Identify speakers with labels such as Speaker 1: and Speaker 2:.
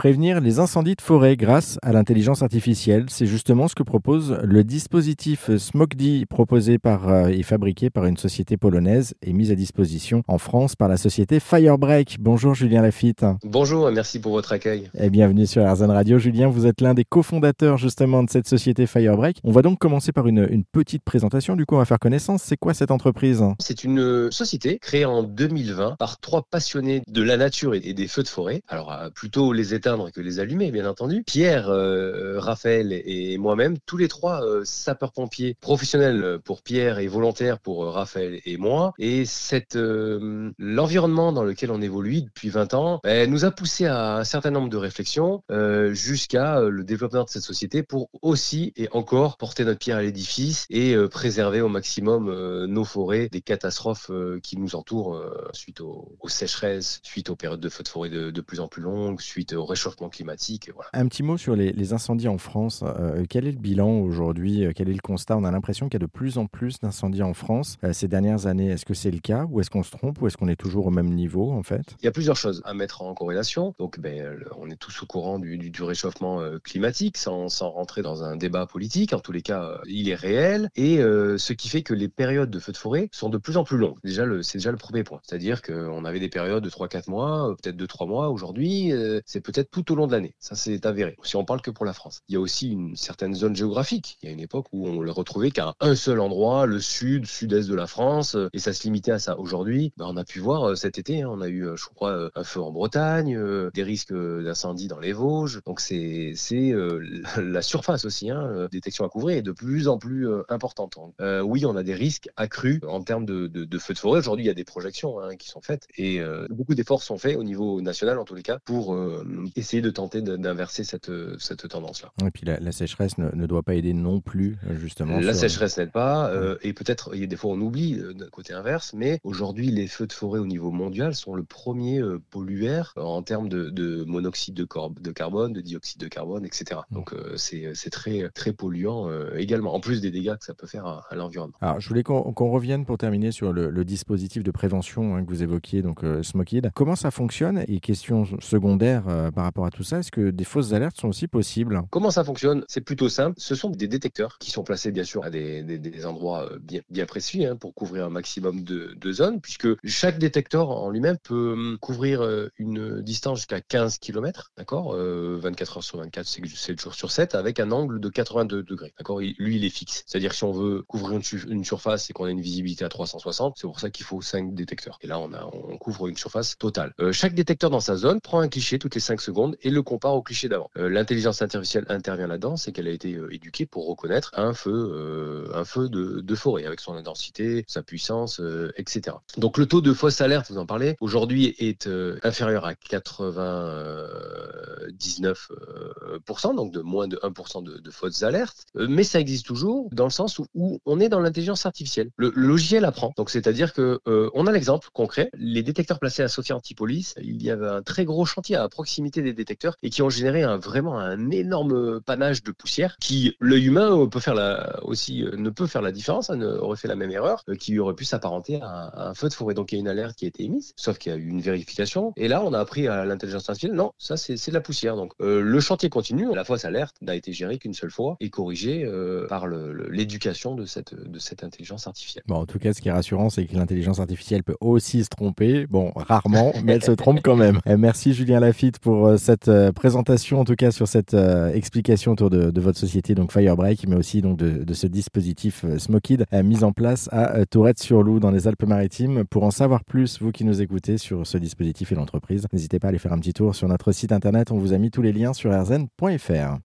Speaker 1: Prévenir les incendies de forêt grâce à l'intelligence artificielle, c'est justement ce que propose le dispositif SMOKD proposé par euh, et fabriqué par une société polonaise et mis à disposition en France par la société Firebreak. Bonjour Julien Lafitte.
Speaker 2: Bonjour, merci pour votre accueil.
Speaker 1: Et bienvenue sur RZN Radio. Julien, vous êtes l'un des cofondateurs justement de cette société Firebreak. On va donc commencer par une, une petite présentation. Du coup, on va faire connaissance. C'est quoi cette entreprise?
Speaker 2: C'est une société créée en 2020 par trois passionnés de la nature et des feux de forêt. Alors, euh, plutôt les états que les allumer, bien entendu. Pierre, euh, Raphaël et moi-même, tous les trois euh, sapeurs-pompiers professionnels pour Pierre et volontaires pour euh, Raphaël et moi. Et l'environnement dans lequel on évolue depuis 20 ans ben, nous a poussé à un certain nombre de réflexions jusqu'à le développement de cette société pour aussi et encore porter notre pierre à l'édifice et préserver au maximum nos forêts des catastrophes qui nous entourent suite aux, sécheresses, suite aux périodes de feux de forêt de, de plus en plus longues, suite au réchauffement climatique.
Speaker 1: Un petit mot sur les, incendies en France. Euh, quel est le bilan aujourd'hui? Euh, Quel est le constat? On a l'impression qu'il y a de plus en plus d'incendies en France euh, ces dernières années. Est-ce que c'est le cas? Ou est-ce qu'on se trompe? Ou est-ce qu'on est toujours au même niveau en fait?
Speaker 2: Il y a plusieurs choses à mettre en corrélation. Donc, ben, on est tous au courant du, du, réchauffement climatique sans, sans, rentrer dans un débat politique. En tous les cas, il est réel et ce qui fait que les périodes de feux de forêt sont de plus en plus longues. Déjà, c'est déjà le premier point. C'est-à-dire qu'on avait des périodes de 3-4 mois, peut-être de 3 mois. Aujourd'hui, c'est peut-être tout au long de l'année. Ça, c'est avéré. Si on parle que pour la France. Il y a aussi une certaine zone géographique. Il y a une époque où on le retrouvait qu'à un seul endroit, le sud, sud-est de la France, euh, et ça se limitait à ça. Aujourd'hui, ben, on a pu voir euh, cet été, hein, on a eu, euh, je crois, un feu en Bretagne, des risques d'incendie dans les Vosges. Donc c'est c'est la surface aussi, hein, détection à couvrir est de plus en plus importante. oui, on a des risques accrus en termes de, de, feux de forêt. Aujourd'hui, il y a des projections hein, qui sont faites et beaucoup d'efforts sont faits au niveau national, en tous les cas, pour essayer de tenter d'inverser cette, cette tendance-là.
Speaker 1: Et puis la, sécheresse ne, doit pas aider non plus, justement.
Speaker 2: La sécheresse n'aide pas, euh, et peut-être, il y a des fois on oublie euh, d'un côté inverse, mais aujourd'hui, les feux de forêt au niveau mondial sont le premier euh, pollueur en termes de, monoxyde de, de, carbone, de dioxyde de carbone, etc. Mmh. Donc c'est très, très polluant également, en plus des dégâts que ça peut faire à, l'environnement.
Speaker 1: Alors, je voulais qu'on revienne pour terminer sur le, dispositif de prévention hein, que vous évoquiez, donc Smokid. Comment ça fonctionne? Et question secondaire par rapport à tout ça, est-ce que des fausses alertes sont aussi possibles?
Speaker 2: Comment ça fonctionne? C'est plutôt simple. Ce sont des détecteurs qui sont placés bien sûr à des, des, endroits euh, bien, bien précis hein, pour couvrir un maximum de, de, zones, puisque chaque détecteur en lui-même peut hum, couvrir euh, une distance jusqu'à 15 km, d'accord 24 euh, heures sur 24, c'est 7 jours sur 7, avec un angle de 82 degrés, d'accord? Lui, il est fixe. C'est-à-dire si on veut couvrir une, une surface et qu'on a une visibilité à 360, c'est pour ça qu'il faut 5 détecteurs. Et là, on, a, on couvre une surface totale. chaque détecteur dans sa zone prend un cliché toutes les 5 secondes et le compare au cliché d'avant. L'intelligence artificielle intervient là-dedans, c'est qu'elle a été euh, éduquée pour reconnaître un feu, euh, un feu de, forêt avec son intensité, sa puissance, euh, etc. Donc le taux de fausse alerte, vous en parlez, aujourd'hui est inférieur à 99%, donc de moins de 1% de, de, fausses alertes, mais ça existe toujours dans le sens où, on est dans l'intelligence artificielle. Le, logiciel apprend, donc c'est-à-dire que on a l'exemple concret, les détecteurs placés à Sophia Antipolis, il y avait un très gros chantier à proximité des détecteurs et qui ont généré un, vraiment un énorme panache de poussière qui, l'œil humain euh, peut faire la, aussi, euh, ne peut faire la différence, hein, aurait fait la même erreur, euh, qui aurait pu s'apparenter à, un feu de forêt. Donc il y a une alerte qui a été émise, sauf qu'il y a eu une vérification. Et là, on a appris à l'intelligence artificielle, non, ça c'est de la poussière. Donc le chantier continue. La fausse alerte n'a été gérée qu'une seule fois et corrigée par l'éducation de cette, de cette intelligence artificielle.
Speaker 1: Bon, en tout cas, ce qui est rassurant, c'est que l'intelligence artificielle peut aussi se tromper. Bon, rarement, mais elle se trompe quand même. merci Julien Lafitte pour cette présentation, en tout cas sur cette explication autour de, votre société, donc Firebreak, mais aussi donc de, ce dispositif euh, Smokid euh, mis en place à euh, Tourette-sur-Loup dans les Alpes-Maritimes. Pour en savoir plus, vous qui nous écoutez sur ce dispositif et l'entreprise, n'hésitez pas à aller faire un petit tour sur notre site internet. On vous a mis tous les liens sur rzn.fr.